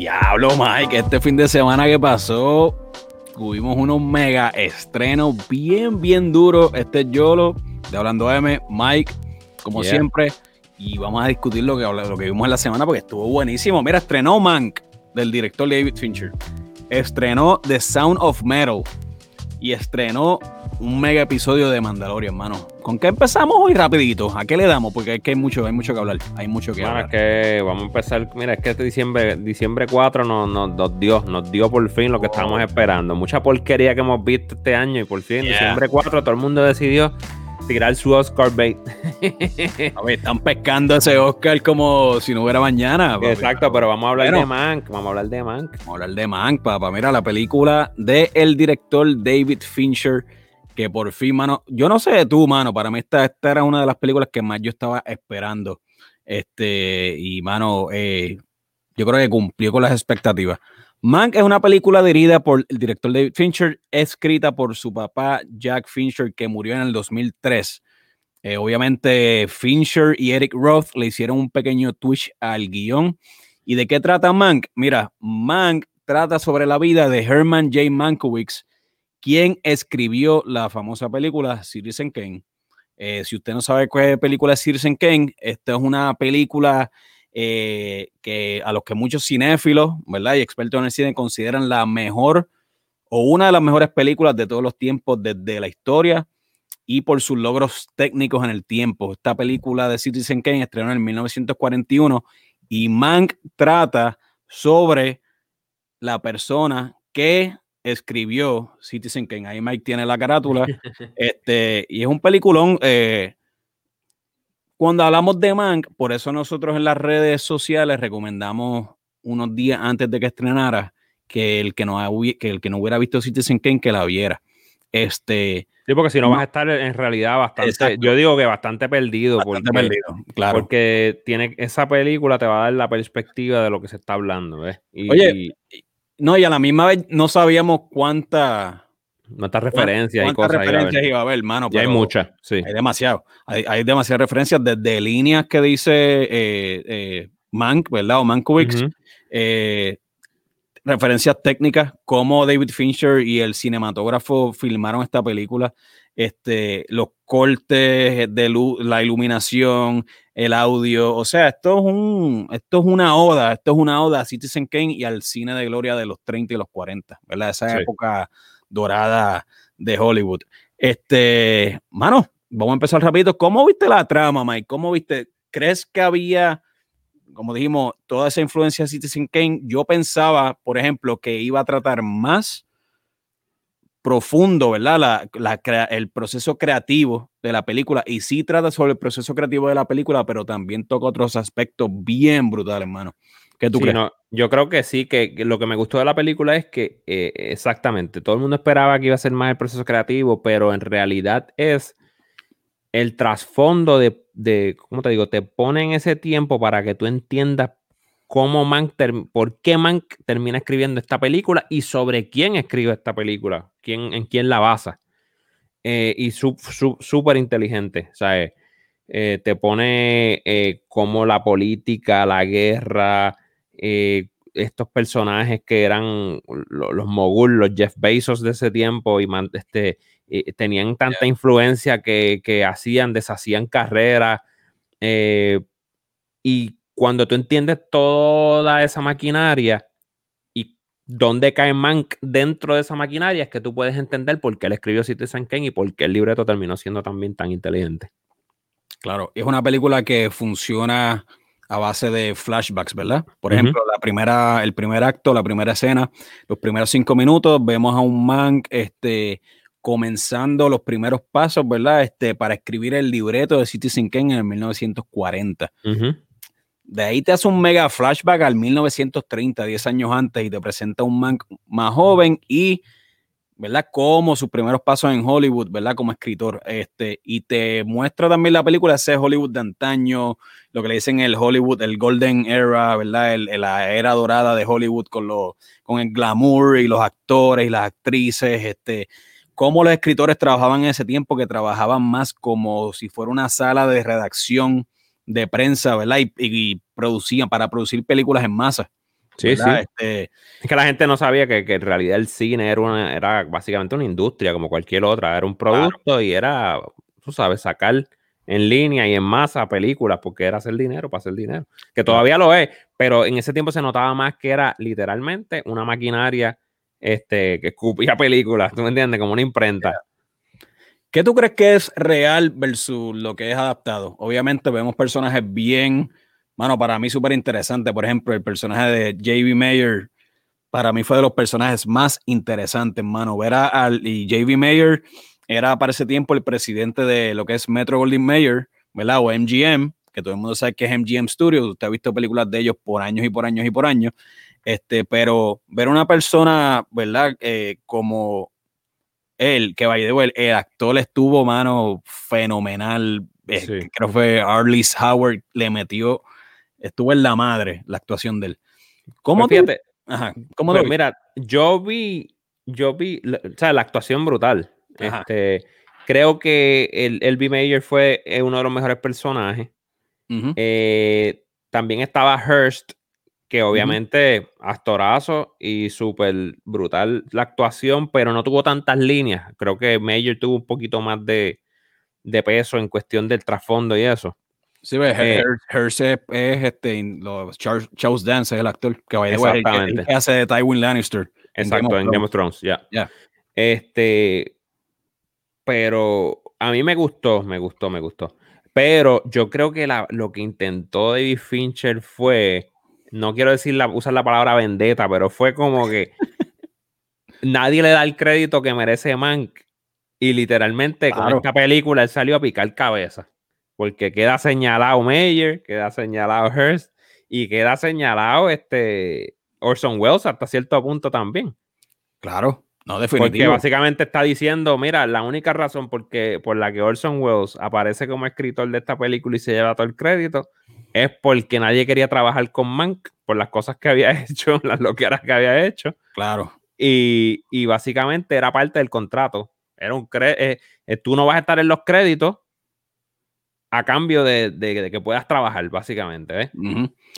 Diablo, Mike, este fin de semana que pasó, tuvimos unos mega estrenos bien, bien duros. Este es Yolo, de Hablando M, Mike, como Yeah. siempre, y vamos a discutir lo que, lo que vimos en la semana porque estuvo buenísimo. Mira, estrenó Mank, del director David Fincher. Estrenó The Sound of Metal y estrenó un mega episodio de Mandalorian, hermano. ¿Con qué empezamos hoy rapidito? ¿A qué le damos? Porque es que hay mucho, hay mucho que hablar. Hay mucho que Bueno, es hablar. que vamos a empezar. Mira, es que este diciembre, diciembre 4 nos, nos, nos dio, nos dio por fin lo que Oh. estábamos esperando. Mucha porquería que hemos visto este año y por fin, Yeah. diciembre 4, todo el mundo decidió tirar su Oscar bait. A ver, están pescando ese Oscar como si no hubiera mañana. papi. Exacto, pero vamos a hablar Bueno. de Mank. Vamos a hablar de Mank. Vamos a hablar de Mank, papá. Mira, la película de el director David Fincher, que por fin, mano, yo no sé de tú, mano, para mí esta, esta era una de las películas que más yo estaba esperando. Este, y mano, eh, yo creo que cumplió con las expectativas. Mank es una película dirigida por el director David Fincher, escrita por su papá Jack Fincher, que murió en el 2003. Eh, obviamente, Fincher y Eric Roth le hicieron un pequeño twitch al guion. ¿Y de qué trata Mank? Mira, Mank trata sobre la vida de Herman J. Mankiewicz, quien escribió la famosa película Citizen Kane. Eh, si usted no sabe qué película es Citizen Kane, esta es una película eh, que a los que muchos cinéfilos, ¿verdad? Y expertos en el cine consideran la mejor o una de las mejores películas de todos los tiempos desde la historia y por sus logros técnicos en el tiempo. Esta película de Citizen Kane estrenó en 1941 y Mank trata sobre la persona que escribió Citizen Kane. Ahí Mike tiene la carátula. este, y es un peliculón. eh, cuando hablamos de Mank, por eso nosotros en las redes sociales recomendamos unos días antes de que estrenara que el que no, que el que no hubiera visto Citizen Kane que la viera. Este, Sí, porque si no, No. vas a estar en realidad bastante. Exacto. Yo digo que bastante perdido. bastante porque, perdido, claro. Porque tiene, esa película te va a dar la perspectiva de lo que se está hablando. ¿ves? Y, Oye, y No, y a la misma vez no sabíamos cuánta, referencias y cuántas cosas. referencias iba a haber, hermano. Y hay muchas, sí. Hay demasiado. Hay, hay demasiadas referencias desde líneas que dice eh, eh, Mank, ¿verdad? O. Ujú. eh, referencias técnicas, como David Fincher y el cinematógrafo filmaron esta película, este, los cortes de luz, la iluminación, el audio, o sea, esto es un, esto es una oda, esto es una oda a Citizen Kane y al cine de gloria de los 30 y los 40, ¿verdad? Esa Sí. época dorada de Hollywood. Este, mano, vamos a empezar rapidito. ¿Cómo viste la trama, Mike? ¿Cómo viste? ¿Crees que había como dijimos, toda esa influencia de Citizen Kane, yo pensaba, por ejemplo, que iba a tratar más profundo, ¿verdad? La, la crea- el proceso creativo de la película. Y sí trata sobre el proceso creativo de la película, pero también toca otros aspectos bien brutales, hermano. ¿Qué tú Sí, crees? no, yo creo que sí, que, que lo que me gustó de la película es que eh, exactamente, todo el mundo esperaba que iba a ser más el proceso creativo, pero en realidad es el trasfondo de, de, ¿cómo te digo? Te pone en ese tiempo para que tú entiendas cómo Mank, por qué Mank termina escribiendo esta película y sobre quién escribe esta película, quién, en quién la basa. Eh, y su- su- súper inteligente, ¿sabes? Eh, te pone eh, cómo la política, la guerra, eh, estos personajes que eran lo- los mogul, los Jeff Bezos de ese tiempo y man- este, tenían tanta influencia que, que hacían, deshacían carreras. eh, y cuando tú entiendes toda esa maquinaria y dónde cae Mank dentro de esa maquinaria, es que tú puedes entender por qué él escribió Citizen Kane y por qué el libreto terminó siendo también tan inteligente. Claro, es una película que funciona a base de flashbacks, ¿verdad? Por ejemplo, la primera, el primer acto, la primera escena, los primeros cinco minutos, vemos a un man este, comenzando los primeros pasos, ¿verdad? Este, para escribir el libreto de Citizen Kane en el 1940. Ujú. De ahí te hace un mega flashback al 1930, 10 años antes, y te presenta un man más joven y, ¿verdad? Como sus primeros pasos en Hollywood, ¿verdad? Como escritor. Este, y te muestra también la película, ese Hollywood de antaño, lo que le dicen el Hollywood, el Golden Era, ¿verdad? El- la era dorada de Hollywood con, lo, con el glamour y los actores y las actrices, este, cómo los escritores trabajaban en ese tiempo, que trabajaban más como si fuera una sala de redacción de prensa, ¿verdad? Y, y producían para producir películas en masa. Sí, sí. Este, es que la gente no sabía que, en realidad el cine era, una, era básicamente una industria como cualquier otra. Era un producto y era, tú sabes, sacar en línea y en masa películas porque era hacer dinero para hacer dinero. Que todavía lo es, pero en ese tiempo se notaba más que era literalmente una maquinaria este, que escupía películas, ¿tú me entiendes? Como una imprenta. ¿Qué tú crees que es real versus lo que es adaptado? Obviamente vemos personajes bien Mano, para mí súper interesante. Por ejemplo, el personaje de J.B. Mayer, para mí fue de los personajes más interesantes, mano. Ver a, al, y J.B. Mayer era para ese tiempo el presidente de lo que es Metro Goldwyn Mayer, ¿verdad? O MGM, que todo el mundo sabe que es MGM Studios. Usted ha visto películas de ellos por años y por años y por años. Este, pero ver una persona, ¿verdad? Eh, como él, que vaya de el actor estuvo, mano, fenomenal. Eh, creo que fue Arliss Howard, le metió estuvo en la madre la actuación de él. ¿Cómo pues fíjate, Ajá, ¿cómo pues mira, yo vi, yo vi, o sea, la actuación brutal. Este, creo que el, el B. Mayer fue eh, uno de los mejores personajes. Eh, también estaba Hearst, que obviamente actorazo y súper brutal la actuación, pero no tuvo tantas líneas. Creo que Mayer tuvo un poquito más de, de peso en cuestión del trasfondo y eso. Sí, ve, eh, Hearst es, este, Charles, Dance es el actor que exactamente. El, que hace de Tywin Lannister. Exacto, en Game of Thrones, ya. Este, pero a mí me gustó, me gustó, me gustó. Pero yo creo que la, lo que intentó David Fincher fue, no quiero decir la, usar la palabra vendetta, pero fue como que nadie le da el crédito que merece Mank. Y literalmente con esta película él salió a picar cabeza porque queda señalado Mayer, queda señalado Hearst y queda señalado este Orson Welles hasta cierto punto también. Claro, no definitivo. Porque básicamente está diciendo, mira, la única razón por, por la que Orson Welles aparece como escritor de esta película y se lleva todo el crédito es porque nadie quería trabajar con Mank por las cosas que había hecho, las loqueras que había hecho. Claro. Y, básicamente era parte del contrato. Era un eh, eh, tú no vas a estar en los créditos, a cambio de, que puedas trabajar, básicamente.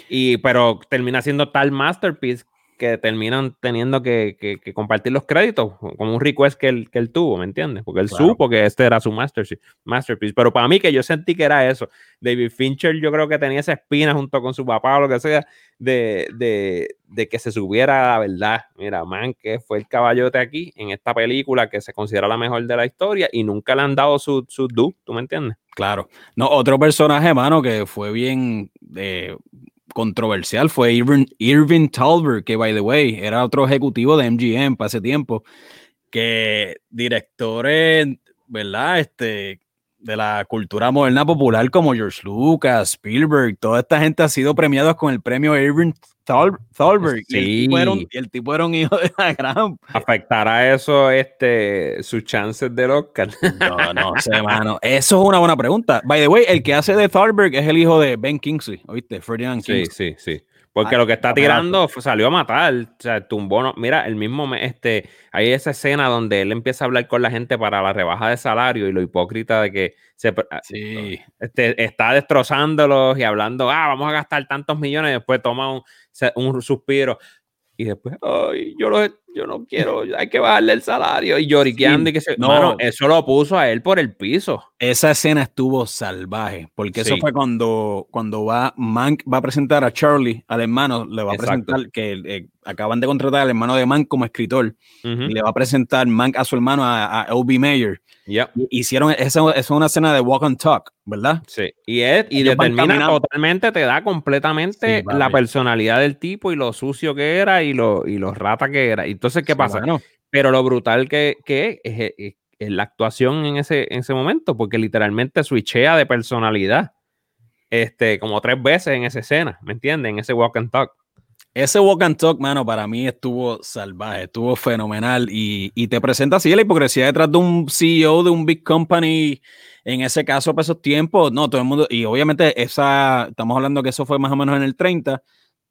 y, pero termina siendo tal masterpiece que terminan teniendo que, compartir los créditos, como un request que él, que él tuvo, ¿me entiendes? Porque él supo que este era su masterpiece, masterpiece. Pero para mí, que yo sentí que era eso. David Fincher, yo creo que tenía esa espina junto con su papá o lo que sea, de, de, que se subiera la verdad. Mira, man, que fue el caballote aquí en esta película que se considera la mejor de la historia y nunca le han dado su, su ¿tú me entiendes? Claro. No, otro personaje, mano, que fue bien. Eh, controversial fue Irving, Irving Talbert, que by the way era otro ejecutivo de MGM para tiempo, que directores, ¿verdad? Este, de la cultura moderna popular como George Lucas, Spielberg, toda esta gente ha sido premiados con el premio Irving Thalberg. Y, el tipo era un, hijo de la gran. ¿Afectará eso este, sus chances del Oscar? No, no sé, mano. Eso es una buena pregunta. By the way, el que hace de Thalberg es el hijo de Ben Kingsley, ¿oíste? Ferdinand Kingsley. Sí, sí, sí. Porque lo que está tirando salió a matar, o sea, tumbó, mira, el mismo, este, hay esa escena donde él empieza a hablar con la gente para la rebaja de salario y lo hipócrita de que se, sí. este, está destrozándolos y hablando, ah, vamos a gastar tantos millones y después toma un, un suspiro. Y después, ay, yo, lo, yo no quiero, hay que bajarle el salario. Y lloriqueando y que se. No, eso lo puso a él por el piso. Esa escena estuvo salvaje, porque eso fue cuando, cuando va, Mank va a presentar a Charlie, al hermano, le va a presentar que eh, acaban de contratar al hermano de Mank como escritor, y le va a presentar Mank a su hermano, a, a O.B. Mayer. Hicieron, esa es una escena de walk and talk, ¿verdad? Sí. Y, es, y determina totalmente, te da completamente la personalidad del tipo y lo sucio que era y lo, y lo rata que era. Entonces, ¿qué pasa? Pero lo brutal que, que es, es, la actuación en ese, en ese momento, porque literalmente switchea de personalidad este, como tres veces en esa escena, ¿me entiendes? En ese walk and talk. Ese walk and talk, mano, para mí estuvo salvaje, estuvo fenomenal y, y, te presenta así la hipocresía detrás de un CEO de un big company, en ese caso, para esos tiempos, no, todo el mundo, y obviamente esa, estamos hablando que eso fue más o menos en el 30,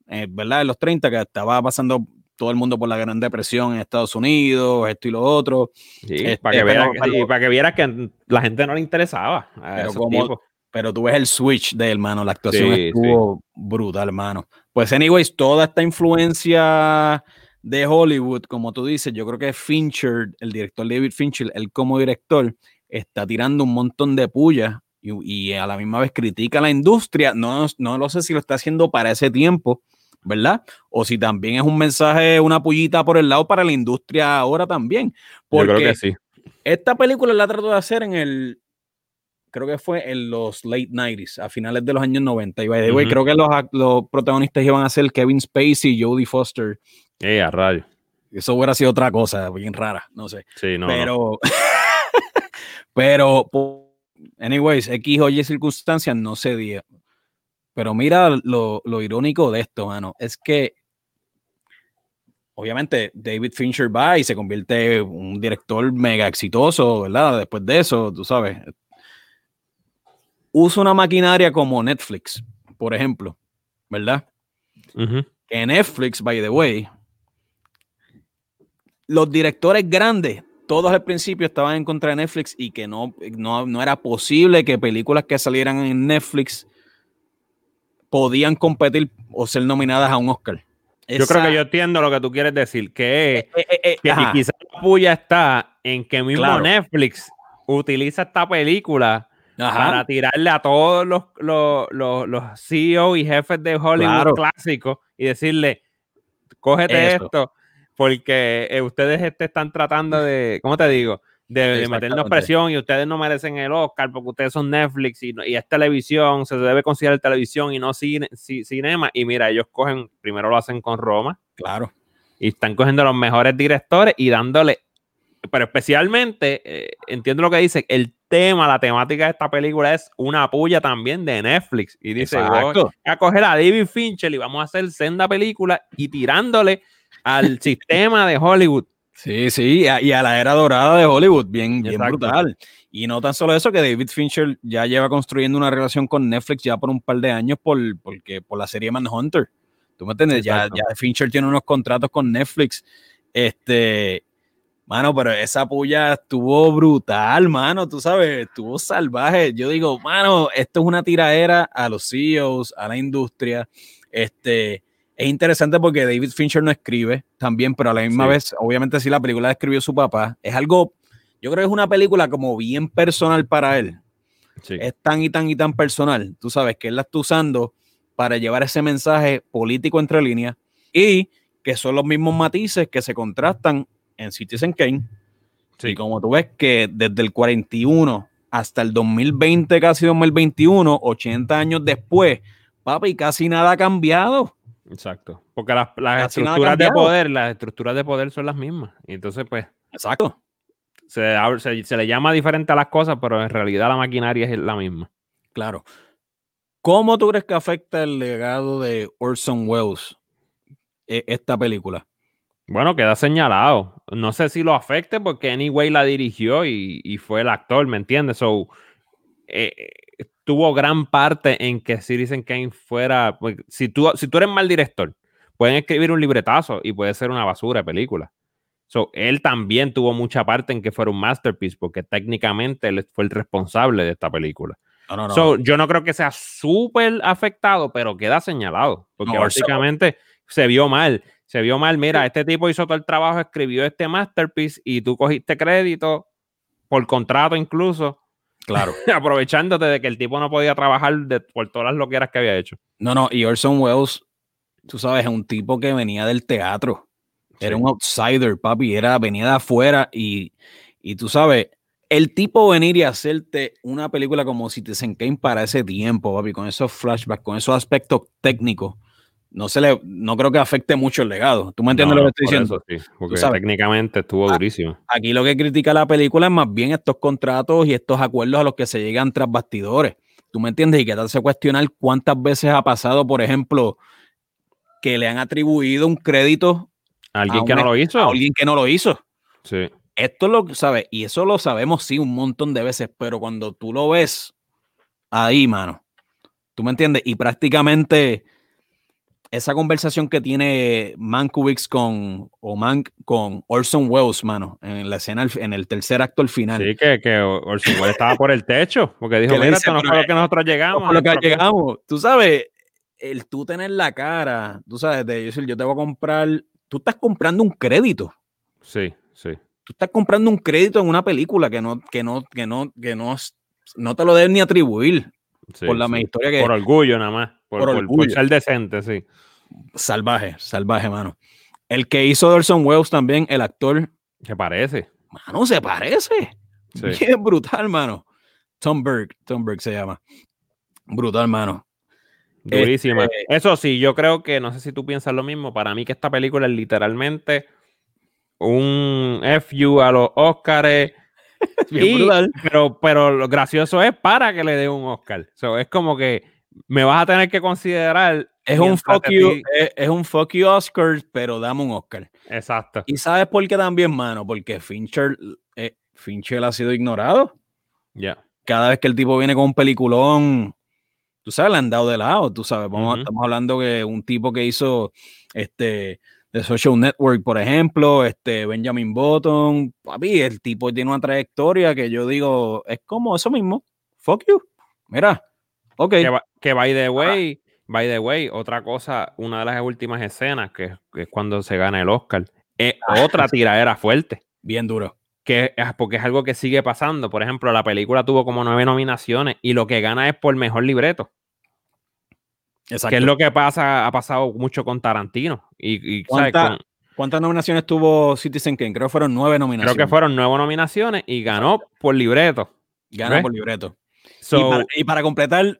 eh, ¿verdad? En los 30, que estaba pasando todo el mundo por la Gran Depresión en Estados Unidos, esto y lo otro. Sí, para, que este, vieras, para que vieras que la gente no le interesaba. pero como, Pero tú ves el switch de él, mano. La actuación estuvo brutal, hermano. Pues, anyways, toda esta influencia de Hollywood, como tú dices, yo creo que Fincher, el director David Fincher, él como director, está tirando un montón de pullas y, a la misma vez critica a la industria. No, no lo sé si lo está haciendo para ese tiempo, ¿verdad? O si también es un mensaje, una pullita por el lado para la industria ahora también. Porque yo creo que sí. Esta película la trató de hacer en el, creo que fue en los late 90s, a finales de los años 90. Y by the way, creo que los, los, protagonistas iban a ser Kevin Spacey y Jodie Foster. Eh, a radio. Eso hubiera sido otra cosa, bien rara, no sé. Sí, no. Pero, pero, anyways, X o Y circunstancias no se dio. Pero mira lo, lo irónico de esto, mano, es que obviamente David Fincher va y se convierte en un director mega exitoso, ¿verdad? Después de eso, tú sabes, usa una maquinaria como Netflix, por ejemplo, ¿verdad? Que Netflix, by the way, los directores grandes, todos al principio estaban en contra de Netflix y que no, no, no era posible que películas que salieran en Netflix podían competir o ser nominadas a un Oscar. Yo creo que yo entiendo lo que tú quieres decir, que, eh, eh, eh, que quizás la puya está en que mismo Netflix utiliza esta película para tirarle a todos los, los, los, CEO y jefes de Hollywood clásicos y decirle, cógete esto, porque ustedes este están tratando de, ¿cómo te digo? De, meternos presión y ustedes no merecen el Oscar porque ustedes son Netflix y, y es televisión, se debe considerar televisión y no cine, cinema. Y mira, ellos cogen, primero lo hacen con Roma. Claro. Y están cogiendo los mejores directores y dándole, pero especialmente, eh, entiendo lo que dice, el tema, la temática de esta película es una puya también de Netflix. Y dice, voy a coger a David Fincher y vamos a hacer senda película y tirándole al sistema de Hollywood. Sí, sí, y a, la era dorada de Hollywood, bien, bien brutal. Y no tan solo eso, que David Fincher ya lleva construyendo una relación con Netflix ya por un par de años por, porque, por la serie Manhunter. ¿Tú me entiendes? Ya, ya, Fincher tiene unos contratos con Netflix. Este, mano, pero esa puya estuvo brutal, mano, tú sabes, estuvo salvaje. Yo digo, mano, esto es una tiraera a los CEOs, a la industria. Este, es interesante porque David Fincher no escribe también, pero a la misma vez, obviamente sí la película la escribió su papá. Es algo, yo creo que es una película como bien personal para él. Es tan y tan y tan personal, tú sabes, que él la está usando para llevar ese mensaje político entre líneas y que son los mismos matices que se contrastan en Citizen Kane. Y como tú ves que desde el 41 hasta el 2020, casi 2021, 80 años después, papi, casi nada ha cambiado. Exacto. Porque las, estructuras de poder, las estructuras de poder son las mismas. Y entonces, pues. Exacto. Se, se, le llama diferente a las cosas, pero en realidad la maquinaria es la misma. Claro. ¿Cómo tú crees que afecta el legado de Orson Welles e, esta película? Bueno, queda señalado. No sé si lo afecte porque Anyway la dirigió y, fue el actor, ¿me entiendes? So, eh, tuvo gran parte en que Citizen Kane fuera. Pues, si, tú, si tú eres mal director, pueden escribir un libretazo y puede ser una basura de película. So, él también tuvo mucha parte en que fuera un masterpiece, porque técnicamente él fue el responsable de esta película. yo no creo que sea súper afectado, pero queda señalado, porque básicamente se vio mal. Se vio mal, mira, este tipo hizo todo el trabajo, escribió este masterpiece y tú cogiste crédito por contrato incluso Claro. Aprovechándote de que el tipo no podía trabajar por todas las loqueras que había hecho. No, no, y Orson Welles, tú sabes, es un tipo que venía del teatro. Era un outsider, papi. Era, venía de afuera y, y tú sabes, el tipo venir y hacerte una película como Citizen Kane para ese tiempo, papi, con esos flashbacks, con esos aspectos técnicos no se le, no creo que afecte mucho el legado. ¿Tú me entiendes lo que estoy diciendo? sí, porque técnicamente estuvo durísimo. Aquí lo que critica la película es más bien estos contratos y estos acuerdos a los que se llegan tras bastidores. ¿Tú me entiendes? Y que te hace cuestionar cuántas veces ha pasado, por ejemplo, que le han atribuido un crédito a alguien que no lo hizo. A alguien que no lo hizo. Sí. Esto lo sabes, y eso lo sabemos sí un montón de veces, pero cuando tú lo ves ahí, mano, ¿tú me entiendes? Y prácticamente esa conversación que tiene Mankiewicz con, o Mank con Orson Welles, mano, en la escena, en el tercer acto al final. Sí, que, que Orson Welles estaba por el techo, porque dijo, mira, esto no fue lo que nosotros llegamos. lo que llegamos. Tú sabes, el tú tener la cara, tú sabes, de decir, yo te voy a comprar, tú estás comprando un crédito. Sí, sí. Tú estás comprando un crédito en una película que no, que no, que no, que no, no te lo deben ni atribuir por la historia que. Por orgullo, nada más. Por, por, ser decente, sí. Salvaje, salvaje, mano. El que hizo Orson Welles también, el actor. Se parece. Mano, se parece. Sí. Bien brutal, mano. Tom Berg, Tom Berg se llama. Brutal, mano. Durísima. Este Eso sí, yo creo que, no sé si tú piensas lo mismo, para mí que esta película es literalmente un FU a los Oscars pero, pero lo gracioso es para que le dé un Oscar. es como que me vas a tener que considerar. Es un fuck you, es, un fuck you Oscar, pero dame un Oscar. Exacto. Y sabes por qué también, mano, porque Fincher, eh, Fincher ha sido ignorado. Ya. Cada vez que el tipo viene con un peliculón, tú sabes, le han dado de lado, tú sabes. Vamos, Estamos hablando que un tipo que hizo este de Social Network, por ejemplo, este Benjamin Button, papi, el tipo tiene una trayectoria que yo digo, es como eso mismo, fuck you, mira, ok. Que, by the way, by the way, otra cosa, una de las últimas escenas, que, es cuando se gana el Oscar, es ah. otra tiradera fuerte. Bien duro. Que, porque es algo que sigue pasando. Por ejemplo, la película tuvo como nueve nominaciones y lo que gana es por mejor libreto. Que es lo que pasa, ha pasado mucho con Tarantino. Y, ¿Cuántas nominaciones tuvo Citizen Kane? Creo que fueron nueve nominaciones. Creo que fueron nueve nominaciones y ganó por libreto. Ganó por libreto. y, para, completar,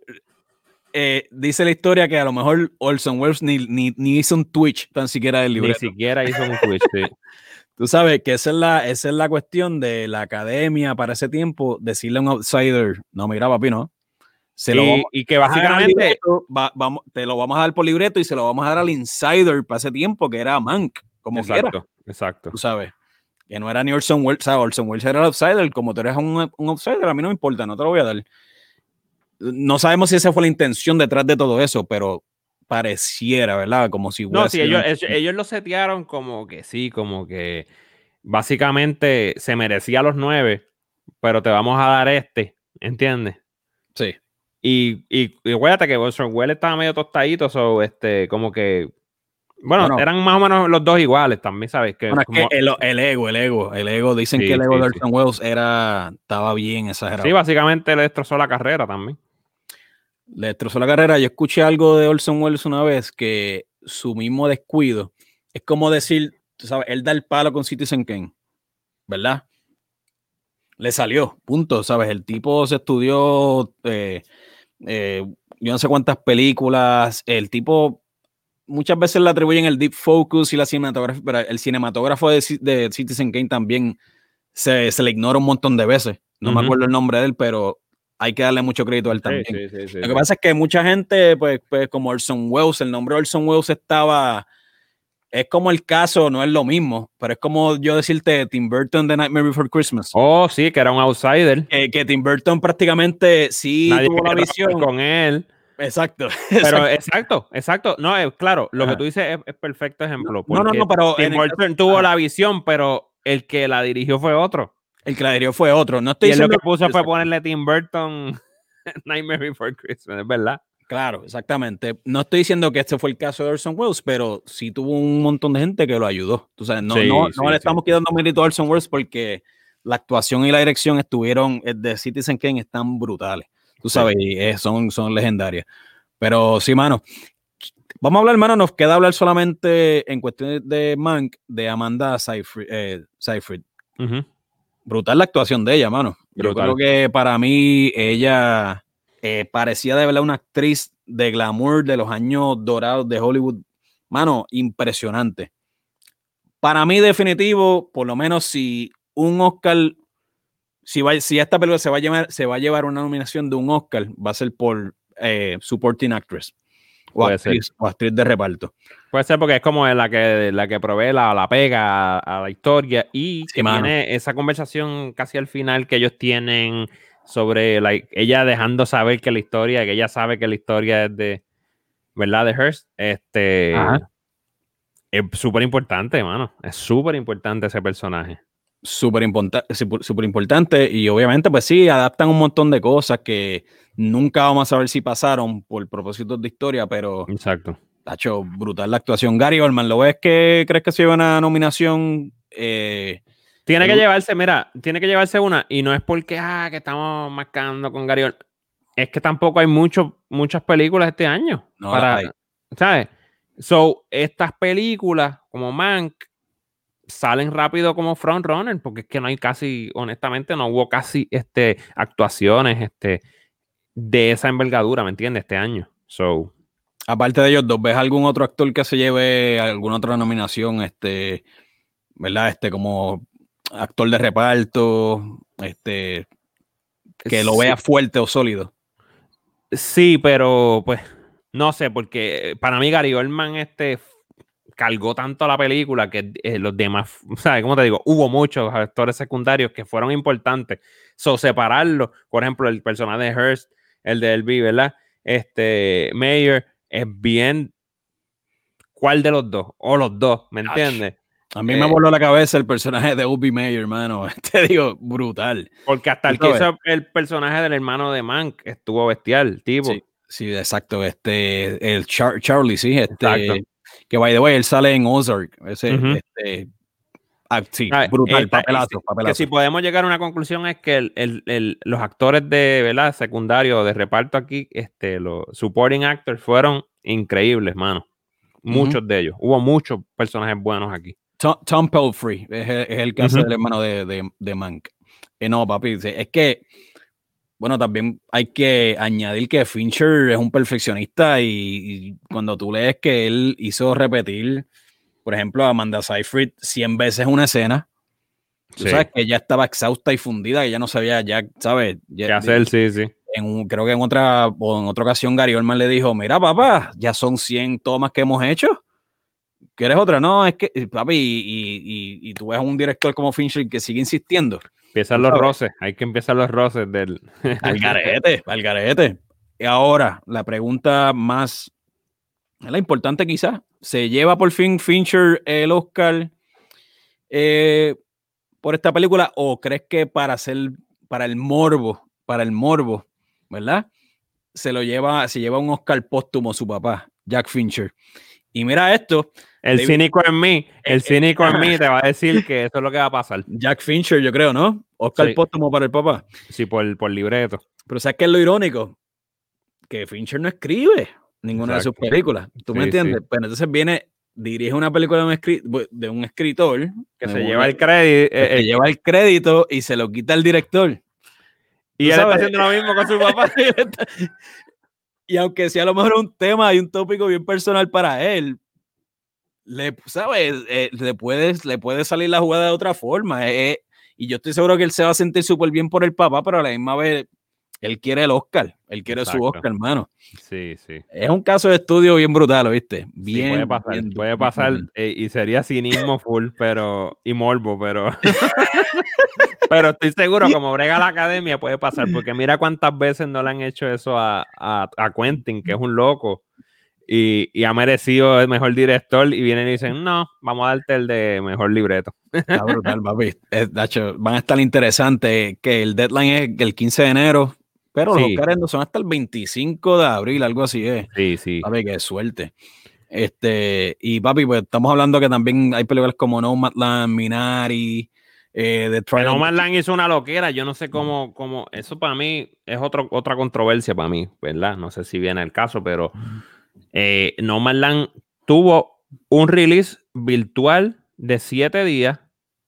eh, dice la historia que a lo mejor Orson Welles ni, ni, hizo un Twitch tan siquiera del libreto. Ni siquiera hizo un Twitch, sí. Tú sabes que esa es, la, esa es la cuestión de la academia para ese tiempo, decirle a un outsider, no, mira, papi, no, y, que básicamente vamos, te lo vamos a dar por libreto y se lo vamos a dar al insider para ese tiempo que era Mank, como exacto, Exacto. Tú sabes. Que no era ni Orson Welles, o Orson Welles era el outsider, como tú eres un, un, outsider, a mí no me importa, no te lo voy a dar. No sabemos si esa fue la intención detrás de todo eso, pero pareciera, ¿verdad? Como si No, sí, ellos, ellos, lo setearon como que sí, como que básicamente se merecía los nueve, pero te vamos a dar este, ¿entiendes? Sí. Y, y, y acuérdate que Orson Welles estaba medio tostadito, so, este, como que. Bueno, eran más o menos los dos iguales también, ¿sabes? Que, el, ego, el ego, el ego, dicen que el ego de Orson Welles era, estaba bien exagerado. Sí, básicamente le destrozó la carrera también. Le destrozó la carrera. Yo escuché algo de Orson Welles una vez que su mismo descuido es como decir, tú sabes, él da el palo con Citizen Kane, ¿verdad? Le salió, punto, ¿sabes? El tipo se estudió eh, eh, yo no sé cuántas películas, el tipo muchas veces le atribuyen el deep focus y la cinematografía, pero el cinematógrafo de, Citizen Kane también se, le ignora un montón de veces. No me acuerdo el nombre de él, pero hay que darle mucho crédito a él también. Lo que pasa es que mucha gente, pues, pues como Orson Welles, el nombre de Orson Welles estaba es como el caso, no es lo mismo, pero es como yo decirte Tim Burton de Nightmare Before Christmas. Oh, sí, que era un outsider. que Tim Burton prácticamente sí tuvo la visión con él. Exacto. Pero exacto, exacto. No, es claro, lo que tú dices es, perfecto ejemplo. No, no, no, pero Tim Burton tuvo la visión, pero el que la dirigió fue otro. El que la dirigió fue otro. No estoy y lo que puso fue ponerle Tim Burton Nightmare Before Christmas, es verdad. Claro, exactamente. No estoy diciendo que este fue el caso de Orson Welles, pero sí tuvo un montón de gente que lo ayudó. Tú sabes, no, no, le estamos quedando mérito a Orson Welles porque la actuación y la dirección estuvieron eh, de Citizen Kane están brutales. Tú sabes, y eh, son, son legendarias. Pero sí, mano. Vamos a hablar, hermano, nos queda hablar solamente en cuestión de Mank, de Amanda Seyfried. Eh, Brutal la actuación de ella, mano. Yo creo que para mí ella eh, parecía de verdad una actriz de glamour de los años dorados de Hollywood. Mano, impresionante. Para mí, definitivo, por lo menos si un Oscar, si, va, si esta película se va, a llevar, se va a llevar una nominación de un Oscar, va a ser por eh, Supporting Actress. O actriz, o actriz, de reparto. Puede ser porque es como la que, la que provee la, la pega a, la historia y tiene esa conversación casi al final que ellos tienen sobre ella dejando saber que la historia, que ella sabe que la historia es de, ¿verdad? De Hearst. Este, es súper importante, hermano. Es súper importante ese personaje. Súper importante. Y obviamente, pues sí, adaptan un montón de cosas que nunca vamos a saber si pasaron por propósitos de historia, pero. Exacto. Ha hecho brutal la actuación. Gary Oldman, ¿lo ves que crees que se lleva una nominación? Eh, tiene que llevarse, mira, tiene que llevarse una, y no es porque, ah, que estamos marcando con Gary Oldman. Es que tampoco hay mucho, muchas películas este año. No para, ¿Sabes? So, estas películas como Mank salen rápido como frontrunner porque es que no hay casi, honestamente, no hubo casi este, actuaciones este, de esa envergadura, ¿me entiendes? Este año. So, Aparte de ellos dos, ¿ves algún otro actor que se lleve alguna otra nominación? Este, ¿verdad? Este, como actor de reparto, este, que lo vea fuerte o sólido. Sí, pero pues no sé, porque para mí Gary Oldman este, cargó tanto la película que eh, los demás, ¿sabes cómo te digo? Hubo muchos actores secundarios que fueron importantes. So, separarlo, por ejemplo, el personaje de Hearst, el de Elvi, ¿verdad? Este, Mayer, es bien. ¿Cuál de los dos? O los dos, ¿me entiendes? A mí me eh, voló la cabeza el personaje de Ubi Mayer, hermano. Te digo, brutal. Porque hasta el que hizo el personaje del hermano de Mank estuvo bestial, tipo. Sí. Sí, exacto. Este, el Charlie, sí, este, que by the way, él sale en Ozark. Ese, este, ah, sí, ah, brutal, papelazo, papelazo. Que si podemos llegar a una conclusión es que el, el, los actores de, ¿verdad? Secundario, de reparto aquí, este, los supporting actors fueron increíbles, mano. Muchos de ellos. Hubo muchos personajes buenos aquí. Tom, Tom Pelfrey es, el que hace el hermano de, de, de Mank. Eh, no, papi, es que bueno, también hay que añadir que Fincher es un perfeccionista y, cuando tú lees que él hizo repetir, por ejemplo, a Amanda Seyfried 100 veces una escena, tú sabes que ella estaba exhausta y fundida, que ya no sabía ya, ¿sabes? ¿Qué hacer? Sí, sí. En creo que en otra, en otra ocasión Gary Oldman le dijo, mira papá, ya son 100 tomas que hemos hecho. ¿Quieres otra? No, es que, papi, y, y tú ves a un director como Fincher que sigue insistiendo. Empiezan los roces, hay que empezar los roces del. al garete, al garete. Y ahora, la pregunta más. La importante quizás. ¿Se lleva por fin Fincher el Oscar eh, por esta película? ¿O crees que para hacer, para el morbo, para el morbo, ¿verdad? Se lo lleva, se lleva un Oscar póstumo su papá, Jack Fincher. Y mira esto. El cínico en mí, el eh, cínico en mí te va a decir que eso es lo que va a pasar. Jack Fincher, yo creo, ¿no? Oscar póstumo para el papá. Sí, por, por libreto. Pero ¿sabes qué es lo irónico? Que Fincher no escribe ninguna de sus películas. ¿Tú me entiendes? Pero pues entonces viene, dirige una película de un, escritor que se lleva el crédito. Eh, eh, lleva el crédito y se lo quita el director. Y él está haciendo lo mismo con su papá. y aunque sea a lo mejor un tema y un tópico bien personal para él, le, ¿sabes? Eh, le, puede, le puede salir la jugada de otra forma. Eh, y yo estoy seguro que él se va a sentir súper bien por el papá, pero a la misma vez él quiere el Oscar, él quiere su Oscar, hermano. Sí, sí. Es un caso de estudio bien brutal, ¿viste? Bien. puede pasar, puede pasar eh, y sería cinismo full, pero. y morbo, pero. pero estoy seguro, como brega la academia, puede pasar, porque mira cuántas veces no le han hecho eso a, a, a Quentin, que es un loco y, ha merecido el mejor director y vienen y dicen, no, vamos a darte el de mejor libreto. Está brutal, papi. van a estar interesantes que el deadline es el 15 de enero, pero los Oscars son hasta el 25 de abril, algo así es. Sí, sí. Papi, qué suerte. Este, y papi, pues estamos hablando que también hay películas como Nomadland, Minari, eh, The Trial. Nomadland hizo una loquera, yo no sé cómo, cómo, eso para mí es otro, otra controversia para mí, ¿verdad? No sé si viene el caso, pero eh, no Land tuvo un release virtual de siete días.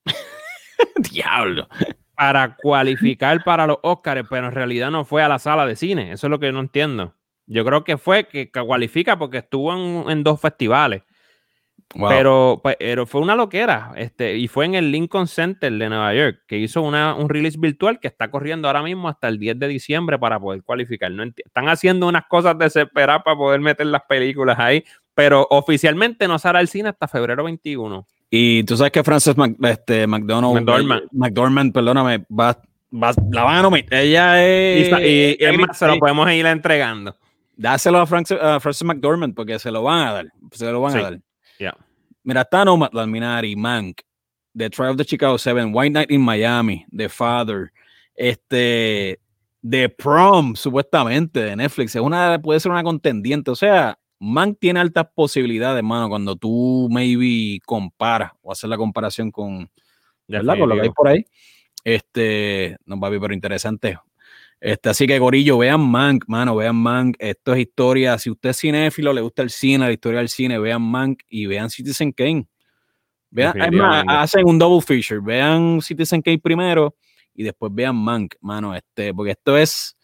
Diablo. Para cualificar para los Oscars, pero en realidad no fue a la sala de cine. Eso es lo que no entiendo. Yo creo que fue que, cualifica porque estuvo en dos festivales. Pero, pues, pero fue una loquera. Este, y fue en el Lincoln Center de Nueva York, que hizo una, un release virtual que está corriendo ahora mismo hasta el 10 de diciembre para poder cualificar. No están haciendo unas cosas desesperadas para poder meter las películas ahí, pero oficialmente no sale al cine hasta febrero 21. Y tú sabes que Frances este, McDonald, McDormand. McDormand, perdóname, va, va, la van a Ella es. Y, es más, se lo podemos ir entregando. Dáselo a, Frank, Francis McDormand porque se lo van a dar. Se lo van a dar. Mira, está Nomad, Minari, Mank, The Trial of the Chicago Seven, White Night in Miami, The Father, este, The Prom, supuestamente, de Netflix. Es una, puede ser una contendiente. O sea, Mank tiene altas posibilidades, hermano, cuando tú maybe comparas o haces la comparación con, ¿verdad? con lo que hay por ahí. Este, no, papi, pero interesante. Este, así que, Gorillo, vean Mank, mano, vean Mank. Esto es historia. Si usted es cinéfilo, le gusta el cine, la historia del cine, vean Mank y vean Citizen Kane. Vean, hacen un double feature. Vean Citizen Kane primero y después vean Mank, mano. Este, porque esto es,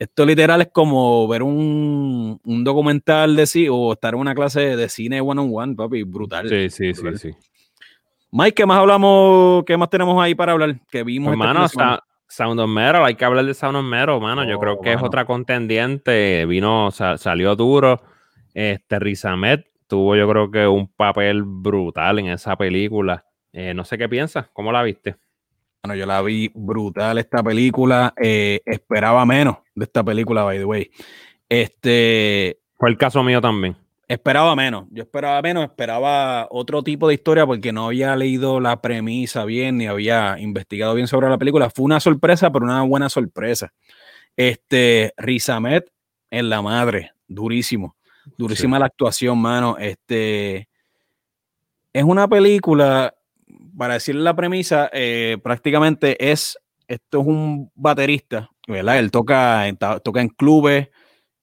esto literal es como ver un, un documental de sí o estar en una clase de cine one on one, papi, brutal. Sí, sí, sí, sí. Mike, ¿qué más hablamos? ¿Qué más tenemos ahí para hablar? Que vimos. Hermano, este Sound of Metal, hay que hablar de Sound of Metal, mano. Yo creo oh, que es otra contendiente. Vino, salió duro. Este Rizamet tuvo, yo creo que un papel brutal en esa película. Eh, no sé qué piensas, ¿cómo la viste? Bueno, yo la vi brutal esta película. Eh, esperaba menos de esta película, by the way. Este. Fue el caso mío también. Esperaba menos, yo esperaba menos, esperaba otro tipo de historia porque no había leído la premisa bien ni había investigado bien sobre la película. Fue una sorpresa, pero una buena sorpresa. Este, Rizamet en la madre, durísimo, durísima la actuación, mano. Este, es una película, para decirle la premisa, eh, prácticamente es, esto es un baterista, ¿verdad? Él toca, toca en clubes,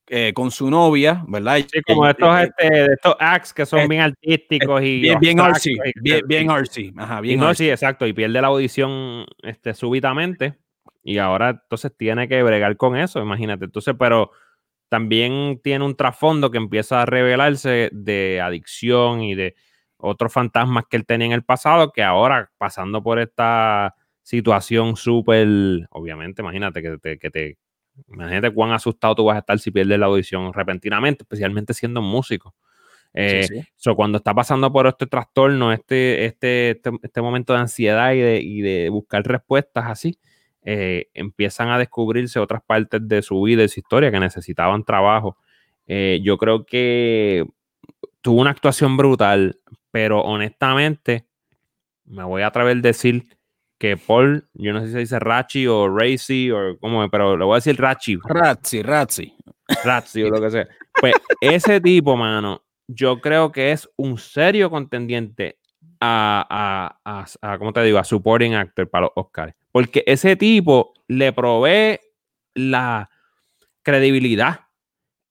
eh, con su novia, ¿verdad? Sí, como estos, este, estos acts que son bien artísticos y bien, bien artsy, bien, bien artsy, ajá, bien no, sí, exacto, y pierde la audición este, súbitamente y ahora entonces tiene que bregar con eso, imagínate, entonces, pero también tiene un trasfondo que empieza a revelarse de adicción y de otros fantasmas que él tenía en el pasado, que ahora pasando por esta situación súper, obviamente, imagínate que te, que te Imagínate cuán asustado tú vas a estar si pierdes la audición repentinamente, especialmente siendo músico. Eh, cuando está pasando por este trastorno, este, este, este, este momento de ansiedad y de, buscar respuestas así, eh, empiezan a descubrirse otras partes de su vida y su historia que necesitaban trabajo. Eh, yo creo que tuvo una actuación brutal, pero honestamente, me voy a atrever a decir que Paul, yo no sé si se dice Rachi o Racy o cómo, pero le voy a decir Rachi. Rachi, Rachi. Rachi o lo que sea. Pues ese tipo, mano, yo creo que es un serio contendiente a, a, a, ¿cómo te digo? A supporting actor para los Oscars. Porque ese tipo le provee la credibilidad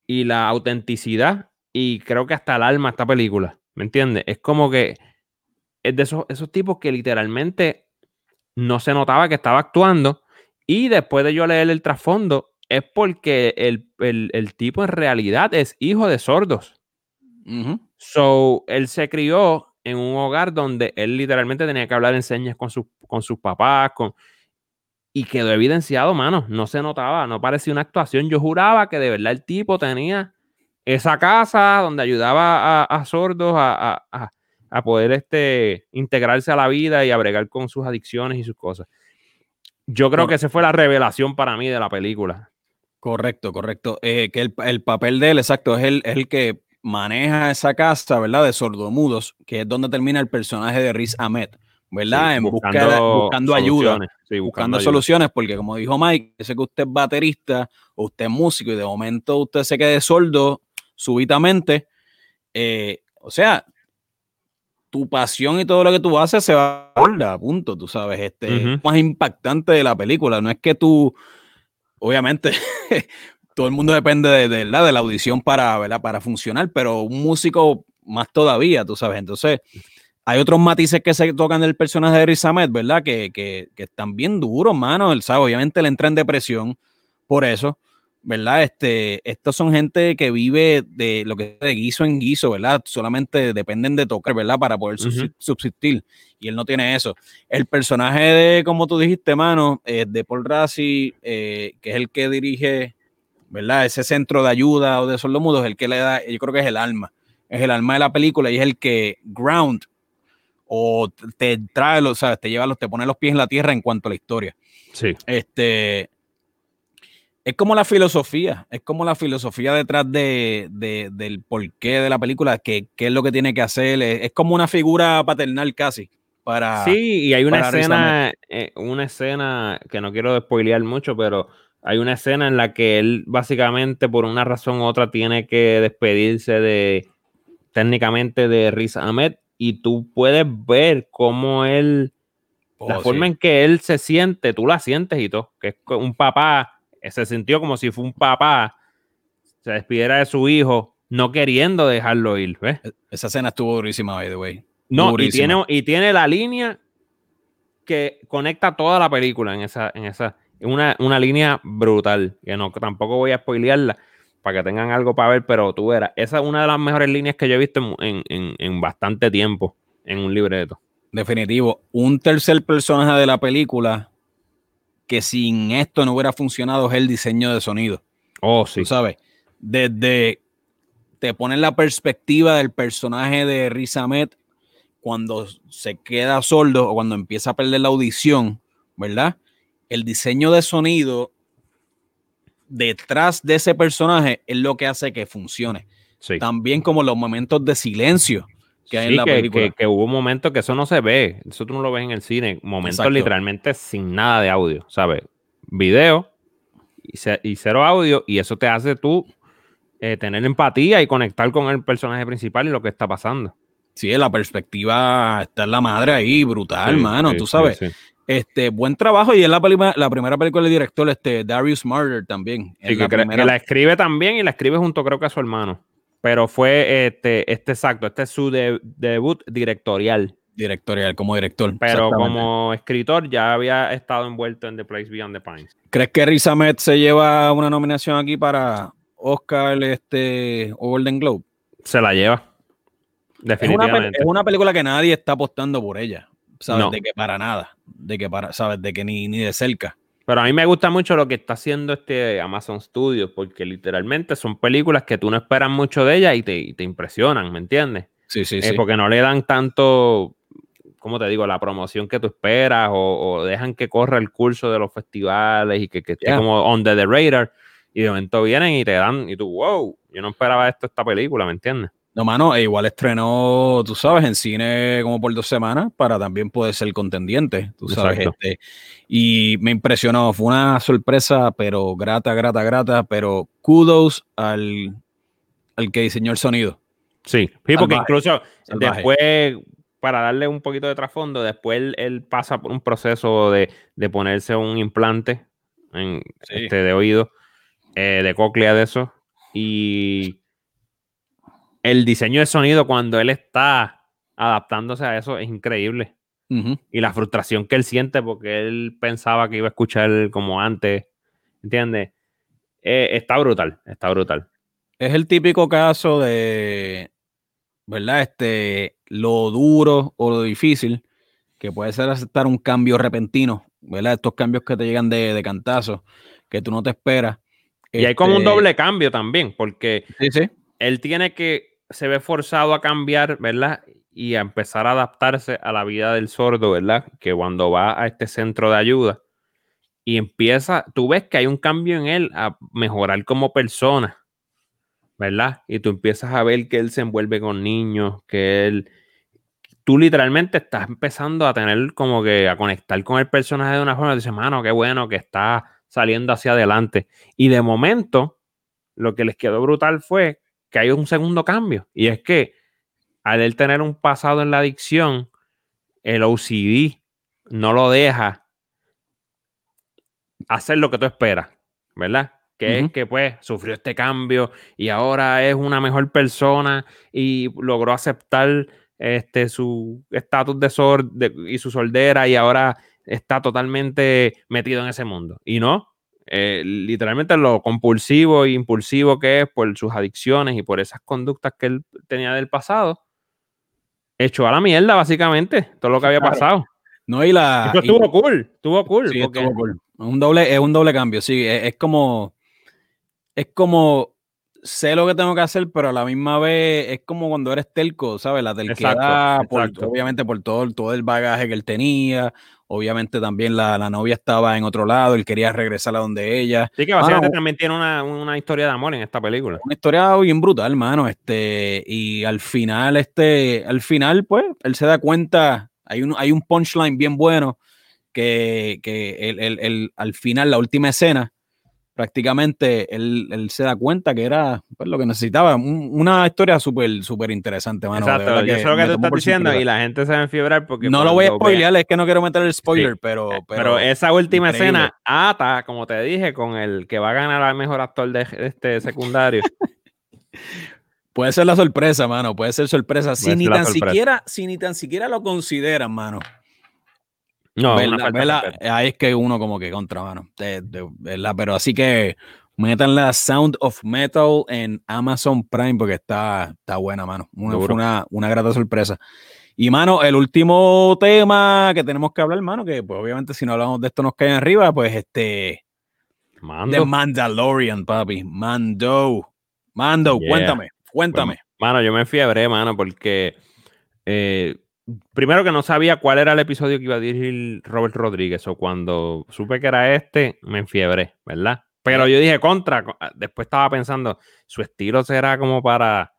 y la autenticidad y creo que hasta el alma a esta película. ¿Me entiendes? Es como que es de esos, esos tipos que literalmente no se notaba que estaba actuando. Y después de yo leer el trasfondo, es porque el, tipo en realidad es hijo de sordos. So, él se crió en un hogar donde él literalmente tenía que hablar en señas con, con sus papás, con... y quedó evidenciado, mano. No se notaba, no parecía una actuación. Yo juraba que de verdad el tipo tenía esa casa donde ayudaba a, sordos a, a poder este, integrarse a la vida y a bregar con sus adicciones y sus cosas. Yo creo que esa fue la revelación para mí de la película. Correcto, correcto. Eh, que el, papel de él, exacto, es el, el que maneja esa casa, ¿verdad? De sordomudos, que es donde termina el personaje de Riz Ahmed, ¿verdad? en buscando, buscando ayuda, buscando, soluciones, porque como dijo Mike, sé que usted es baterista o usted es músico y de momento usted se quede sordo súbitamente. Eh, o sea, tu pasión y todo lo que tú haces se va a punto, tú sabes, este más impactante de la película, no es que tú, obviamente, todo el mundo depende de, de, de la audición para, ¿verdad? para funcionar, pero un músico más todavía, tú sabes, entonces hay otros matices que se tocan del personaje de Riz Ahmed, ¿verdad? Que, que, que están bien duros, mano, él sabe, obviamente le entra en depresión por eso, ¿verdad? Este, estos son gente que vive de lo que es de guiso en guiso, ¿verdad? Solamente dependen de tocar, ¿verdad? Para poder subsistir. Y él no tiene eso. El personaje de, como tú dijiste, mano, eh, de Paul Rassi, eh, que es el que dirige, ¿verdad? Ese centro de ayuda o de sordomudos, el que le da, yo creo que es el alma. Es el alma de la película y es el que ground o te trae, o sea, te lleva, te pone los pies en la tierra en cuanto a la historia. Sí. Este, es como la filosofía, es como la filosofía detrás de, del porqué de la película, que qué es lo que tiene que hacer, es, como una figura paternal casi. Para, sí, y hay una escena, eh, una escena que no quiero spoilear mucho, pero hay una escena en la que él básicamente por una razón u otra tiene que despedirse de técnicamente de Riz Ahmed y tú puedes ver cómo él, la oh, forma en que él se siente, tú la sientes y todo, que es un papá, se sintió como si fue un papá, se despidiera de su hijo, no queriendo dejarlo ir, ¿ves? E-, esa escena estuvo durísima, by the way. No, y tiene, y tiene la línea que conecta toda la película en esa, en esa, una, una línea brutal, que no, tampoco voy a spoilearla para que tengan algo para ver, pero tú verás, esa es una de las mejores líneas que yo he visto en, bastante tiempo en un libreto. Definitivo. Un tercer personaje de la película que sin esto no hubiera funcionado es el diseño de sonido. Oh, sí. Tú sabes, desde te ponen la perspectiva del personaje de Riz Ahmed cuando se queda sordo o cuando empieza a perder la audición, ¿verdad? el diseño de sonido detrás de ese personaje es lo que hace que funcione. También como los momentos de silencio que hay en la película. Que, hubo momentos que eso no se ve, eso tú no lo ves en el cine, momentos literalmente sin nada de audio, ¿sabes? Video y, cero audio y eso te hace tú eh, tener empatía y conectar con el personaje principal y lo que está pasando. Sí, la perspectiva está en la madre ahí, brutal, hermano, tú sabes. Este, buen trabajo y es la, la primera película del director, este, Darius Marder también. Sí, la que, la escribe también y la escribe junto creo que a su hermano. Pero fue este, este exacto, este es su debut directorial. Directorial, como director. Pero como escritor ya había estado envuelto en The Place Beyond the Pines. ¿Crees que Riz Ahmed se lleva una nominación aquí para Oscar este, o Golden Globe? Se la lleva. Definitivamente. es una película que nadie está apostando por ella. ¿sabes? De que para nada, de que para, ¿sabes? De que ni, ni de cerca. Pero a mí me gusta mucho lo que está haciendo este Amazon Studios, porque literalmente son películas que tú no esperas mucho de ellas y te, impresionan, ¿me entiendes? Sí, sí, eh, sí. Porque no le dan tanto, ¿cómo te digo? La promoción que tú esperas o, dejan que corra el curso de los festivales y que, que esté como on the radar y de momento vienen y te dan, y tú, wow, yo no esperaba esto esta película, ¿me entiendes? No, mano, e igual estrenó, tú sabes, en cine como por dos semanas para también poder ser contendiente, tú sabes. Este, y me impresionó, fue una sorpresa, pero grata, grata, grata, pero kudos al, al que diseñó el sonido. Sí, sí porque incluso después, para darle un poquito de trasfondo, después él, pasa por un proceso de, ponerse un implante en, este, de oído, eh, de cóclea de eso, y el diseño de sonido cuando él está adaptándose a eso es increíble. Y la frustración que él siente porque él pensaba que iba a escuchar como antes, ¿entiendes? Eh, está brutal, está brutal. Es el típico caso de, ¿verdad? Este, lo duro o lo difícil que puede ser aceptar un cambio repentino, ¿verdad? Estos cambios que te llegan de, de cantazo, que tú no te esperas. Y hay como un este doble cambio también, porque sí, sí. él tiene que se ve forzado a cambiar, ¿verdad? Y a empezar a adaptarse a la vida del sordo, ¿verdad? Que cuando va a este centro de ayuda y empieza, tú ves que hay un cambio en él a mejorar como persona, ¿verdad? Y tú empiezas a ver que él se envuelve con niños, que él, tú literalmente estás empezando a tener como que a conectar con el personaje de una forma, dices, mano, qué bueno que está saliendo hacia adelante. Y de momento, lo que les quedó brutal fue que hay un segundo cambio. Y es que al él tener un pasado en la adicción, el OCD no lo deja hacer lo que tú esperas, ¿verdad? Que es que pues sufrió este cambio y ahora es una mejor persona y logró aceptar este, su estatus de, y su soldera y ahora está totalmente metido en ese mundo. Y no, eh, literalmente lo compulsivo e impulsivo que es por sus adicciones y por esas conductas que él tenía del pasado, echó a la mierda básicamente todo lo que había pasado. No, y la. estuvo cool, estuvo cool. Sí, cool. Un doble, es un doble cambio, sí. Es, como. Es como sé lo que tengo que hacer, pero a la misma vez es como cuando eres telco, ¿sabes? La telquedad, obviamente por todo, todo el bagaje que él tenía, obviamente también la, novia estaba en otro lado, él quería regresar a donde ella. Sí, que básicamente también tiene una, historia de amor en esta película. Una historia bien brutal, hermano, este, y al final, este, al final, pues, él se da cuenta, hay un, hay un punchline bien bueno, que, que al final, la última escena, prácticamente él, se da cuenta que era pues, lo que necesitaba. una historia súper, súper interesante, mano. Exacto, yo sé lo que tú estás diciendo y la gente se va a enfibrar porque... No lo voy a spoilear, es que no quiero meter el spoiler, pero, pero, esa última escena ata, como te dije, con el que va a ganar al mejor actor de, este secundario. Puede ser la sorpresa, mano, puede ser sorpresa. si, ni tan siquiera, si ni tan siquiera lo consideran, mano. No, ahí es que uno como que contra, mano. Pero así que metan la Sound of Metal en Amazon Prime porque está, está buena, mano. Una, fue una, una grata sorpresa. Y, mano, el último tema que tenemos que hablar, mano, que pues obviamente si no hablamos de esto nos cae arriba, pues este... Mando. Mandalorian, papi. Mando. Mando, cuéntame, cuéntame. mano, yo me fiebré, mano, porque... Eh, primero que no sabía cuál era el episodio que iba a dirigir Robert Rodríguez, o cuando supe que era este, me enfiebré, ¿verdad? Pero yo dije contra, ah, después estaba pensando, su estilo será como para,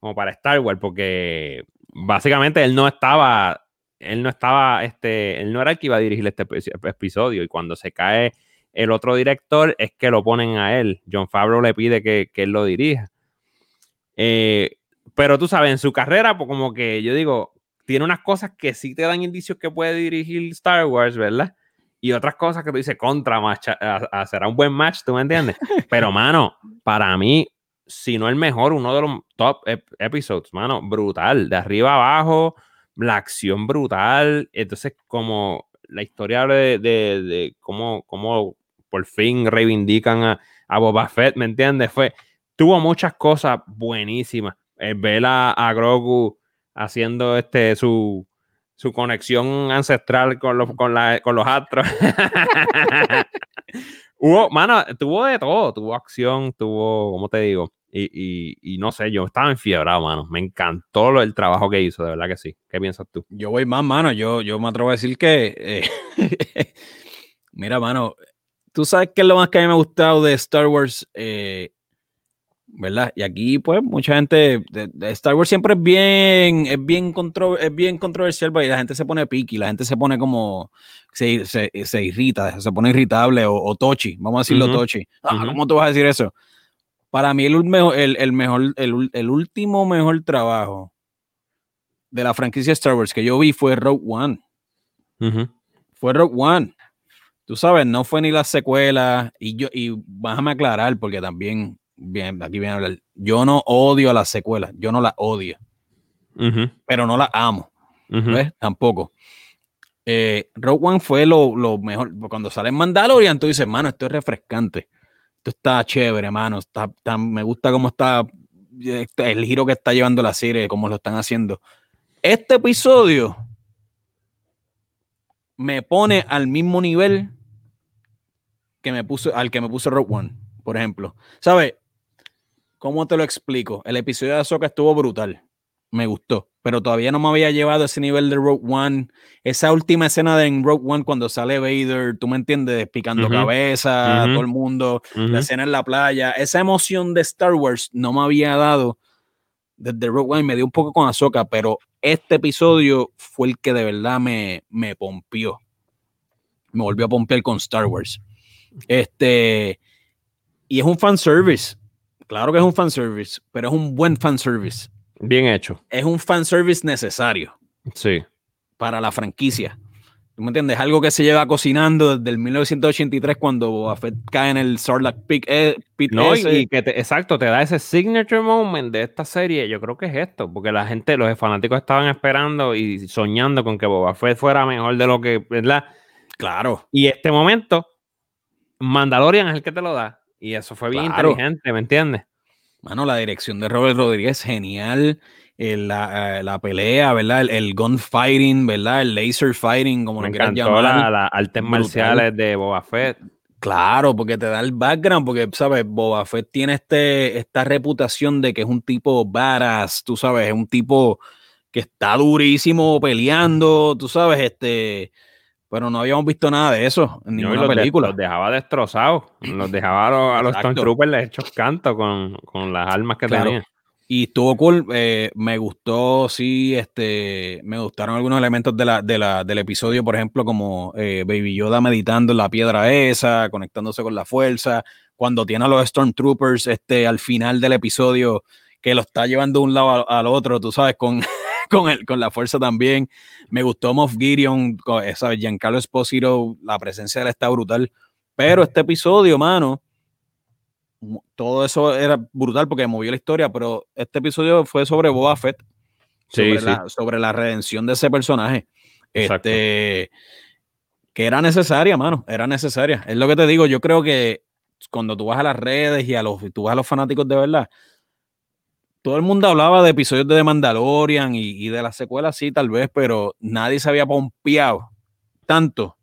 como para Star Wars, porque básicamente él no estaba, él no estaba, este, él no era el que iba a dirigir este episodio, y cuando se cae el otro director es que lo ponen a él. John Favreau le pide que, él lo dirija. Eh, pero tú sabes, en su carrera, pues como que yo digo, tiene unas cosas que sí te dan indicios que puede dirigir Star Wars, ¿verdad? Y otras cosas que tú dices contra match, será un buen match, ¿tú me entiendes? Pero, mano, para mí, si no el mejor, uno de los top episodios, mano, brutal, de arriba abajo, la acción brutal, entonces como la historia de, de, cómo, cómo, por fin reivindican a, a, Boba Fett, ¿me entiendes? Fue, tuvo muchas cosas buenísimas. El ver a, a Grogu haciendo este su, su conexión ancestral con los, con, la, con los astros. Hubo, mano, tuvo de todo, tuvo acción, tuvo, ¿cómo te digo? Y, y, no sé, yo estaba enfiebrado, mano. Me encantó lo, el trabajo que hizo, de verdad que sí. ¿Qué piensas tú? Yo voy más, mano. Yo, yo me atrevo a decir que. Eh, mira, mano. Tú sabes qué es lo más que a mí me ha gustado de Star Wars. Eh, ¿verdad? Y aquí, pues, mucha gente, de, Star Wars siempre es bien, es bien, contro, es bien controversial, y la gente se pone piqui, la gente se pone como, se, se, se irrita, se pone irritable o, o tochi, vamos a decirlo tochi. Ah, ¿Cómo tú vas a decir eso? Para mí el, el, el mejor, el, el, último mejor trabajo de la franquicia Star Wars que yo vi fue Rogue One. Fue Rogue One. Tú sabes, no fue ni la secuela, y yo, y déjame aclarar, porque también bien, aquí viene a hablar. Yo no odio a las secuelas, yo no las odio, pero no las amo. ¿Ves? Tampoco. Eh, Rogue One fue lo, mejor. Cuando sale en Mandalorian, tú dices, mano, esto es refrescante. Esto está chévere, mano. Está, me gusta cómo está este, el giro que está llevando la serie, cómo lo están haciendo. Este episodio me pone al mismo nivel que me puso, al que me puso Rogue One, por ejemplo. ¿Sabes? ¿Cómo te lo explico? El episodio de Ahsoka estuvo brutal. Me gustó. Pero todavía no me había llevado a ese nivel de Rogue One. Esa última escena de en Rogue One cuando sale Vader, tú me entiendes, picando cabeza, todo el mundo, la escena en la playa. Esa emoción de Star Wars no me había dado desde Rogue One. Me dio un poco con Ahsoka, pero este episodio fue el que de verdad me, me pompió. Me volvió a pompear con Star Wars. Este, y es un fan service Claro que es un fanservice, pero es un buen fanservice. Bien hecho. Es un fanservice necesario. Sí. Para la franquicia. ¿Tú me entiendes? Algo que se lleva cocinando desde el 1983 cuando Boba cae en el Sarlacc Pit, eh, no, y que exacto, te da ese signature moment de esta serie. Yo creo que es esto, porque la gente, los fanáticos estaban esperando y soñando con que Boba Fett fuera mejor de lo que, ¿verdad? Claro. Y este momento, Mandalorian es el que te lo da. Y eso fue bien inteligente, ¿me entiendes? Mano, la dirección de Robert Rodríguez, genial. La, eh, la, pelea, ¿verdad? El, gunfighting, ¿verdad? El laser fighting, como Me lo quieran llamar. las artes marciales de Boba Fett. Claro, porque te da el background, porque, ¿sabes? Boba Fett tiene este, esta reputación de que es un tipo badass, tú sabes, es un tipo que está durísimo peleando, tú sabes, este, pero no habíamos visto nada de eso en ninguna película. los dejaba destrozados, los dejaba a los, Stormtroopers hechos canto con, las armas que tenían. Y estuvo cool, eh, me gustó, sí, este, me gustaron algunos elementos de la, del episodio, por ejemplo, como eh, Baby Yoda meditando en la piedra esa, conectándose con la fuerza, cuando tiene a los Stormtroopers este, al final del episodio, que lo está llevando de un lado al, otro, tú sabes, con, con, el, con la fuerza también. Me gustó Moff Gideon, ¿sabes? Giancarlo Esposito, la presencia de él está brutal. Pero este episodio, mano, todo eso era brutal porque movió la historia, pero este episodio fue sobre Boba Fett, sobre, La, sobre la redención de ese personaje. Este, que era necesaria, mano, era necesaria. Es lo que te digo, yo creo que cuando tú vas a las redes y a los, tú vas a los fanáticos de verdad, todo el mundo hablaba de episodios de The Mandalorian y, de la secuela, sí, tal vez, pero nadie se había pompeado tanto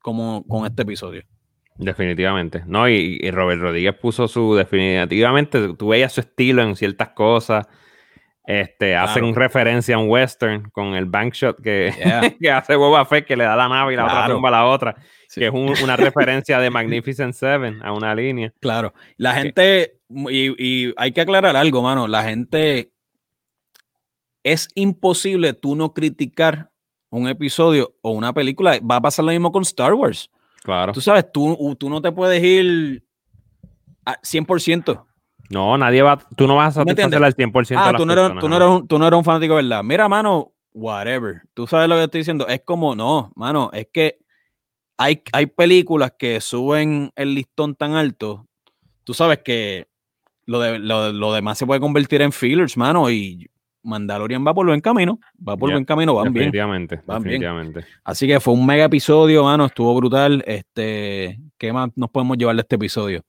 como con este episodio. Definitivamente. No, y, Robert Rodríguez puso su definitivamente, tú veías su estilo en ciertas cosas. Este, hacen referencia a un western con el bank shot que, que, hace Boba Fett, que le da la nave y la otra tumba a la otra, que es una referencia de Magnificent Seven a una línea. Claro. La gente, y, y hay que aclarar algo, mano, la gente, es imposible tú no criticar un episodio o una película. Va a pasar lo mismo con Star Wars. Claro. Tú sabes, tú, tú no te puedes ir a 100%. No, nadie va, tú no vas a satisfacer al 100% ah, tú, no eres, tú, no eres un, tú no eres un fanático, ¿verdad? Mira, mano, whatever. Tú sabes lo que estoy diciendo. Es como, no, mano, es que hay, hay películas que suben el listón tan alto. Tú sabes que lo, de, lo, lo demás se puede convertir en fillers, mano, y Mandalorian va por buen camino, va por buen camino, van bien. Van definitivamente. Así que fue un mega episodio, mano, estuvo brutal. Este, ¿qué más nos podemos llevar de este episodio?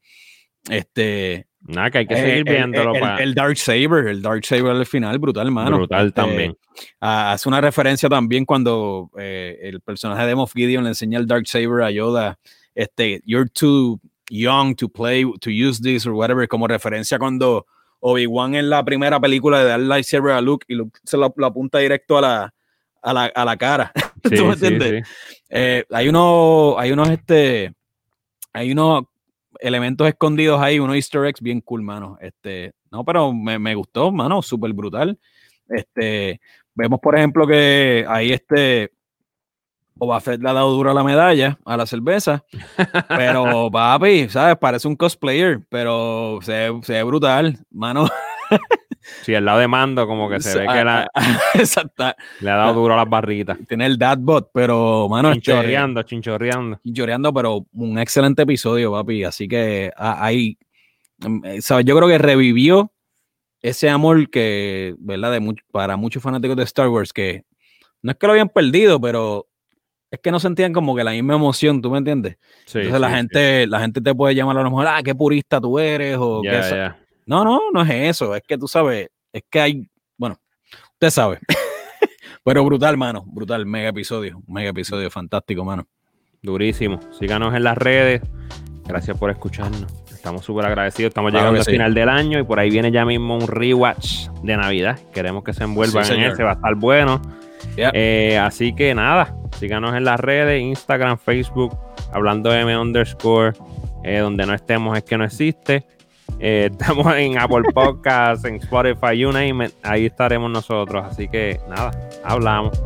Este, nada, que hay que seguir viéndolo. El, Dark Saber, el Dark Saber al final, brutal, mano. Brutal este, también. hace una referencia también cuando eh, el personaje de Moff Gideon le enseña el Dark Saber a Yoda. Este, you're too young to play, to use this or whatever, como referencia cuando Obi-Wan en la primera película de dar lightsaber a Luke y Luke se lo, apunta directo a la, a la, a la cara. ¿Tú me entiendes? Eh, hay unos, hay unos, este, hay unos elementos escondidos ahí, unos easter eggs bien cool, mano. Este, no, pero me, me gustó, mano, súper brutal. Este, vemos, por ejemplo, que ahí este, Boba Fett le ha dado duro la medalla a la cerveza. Pero, papi, ¿sabes? Parece un cosplayer, pero se, ve brutal, mano. Sí, el lado de mando, como que se ve que la, Exacto. le ha dado duro a las barritas. Tiene el dadbot, pero, mano. Este, chinchorreando, chinchorreando. Chinchorreando, pero un excelente episodio, papi. Así que ahí, mm, eh, ¿sabes? Yo creo que revivió ese amor que, ¿verdad? De para muchos fanáticos de Star Wars, que no es que lo habían perdido, pero es que no sentían como que la misma emoción, ¿tú me entiendes? Entonces la gente, la gente te puede llamar a lo mejor, ah, qué purista tú eres, o No, no, no es eso, es que tú sabes, es que hay, bueno, usted sabe. Pero brutal, mano, brutal, mega episodio, mega episodio fantástico, mano. Durísimo. Síganos en las redes. Gracias por escucharnos. Estamos súper agradecidos. Estamos llegando al final del año y por ahí viene ya mismo un rewatch de Navidad. Queremos que se envuelvan en ese, va a estar bueno. Eh, así que nada, síganos en las redes, Instagram, Facebook, hablando M underscore, eh, donde no estemos es que no existe. Eh, estamos en Apple Podcasts, en Spotify, you name it, ahí estaremos nosotros. Así que nada, hablamos.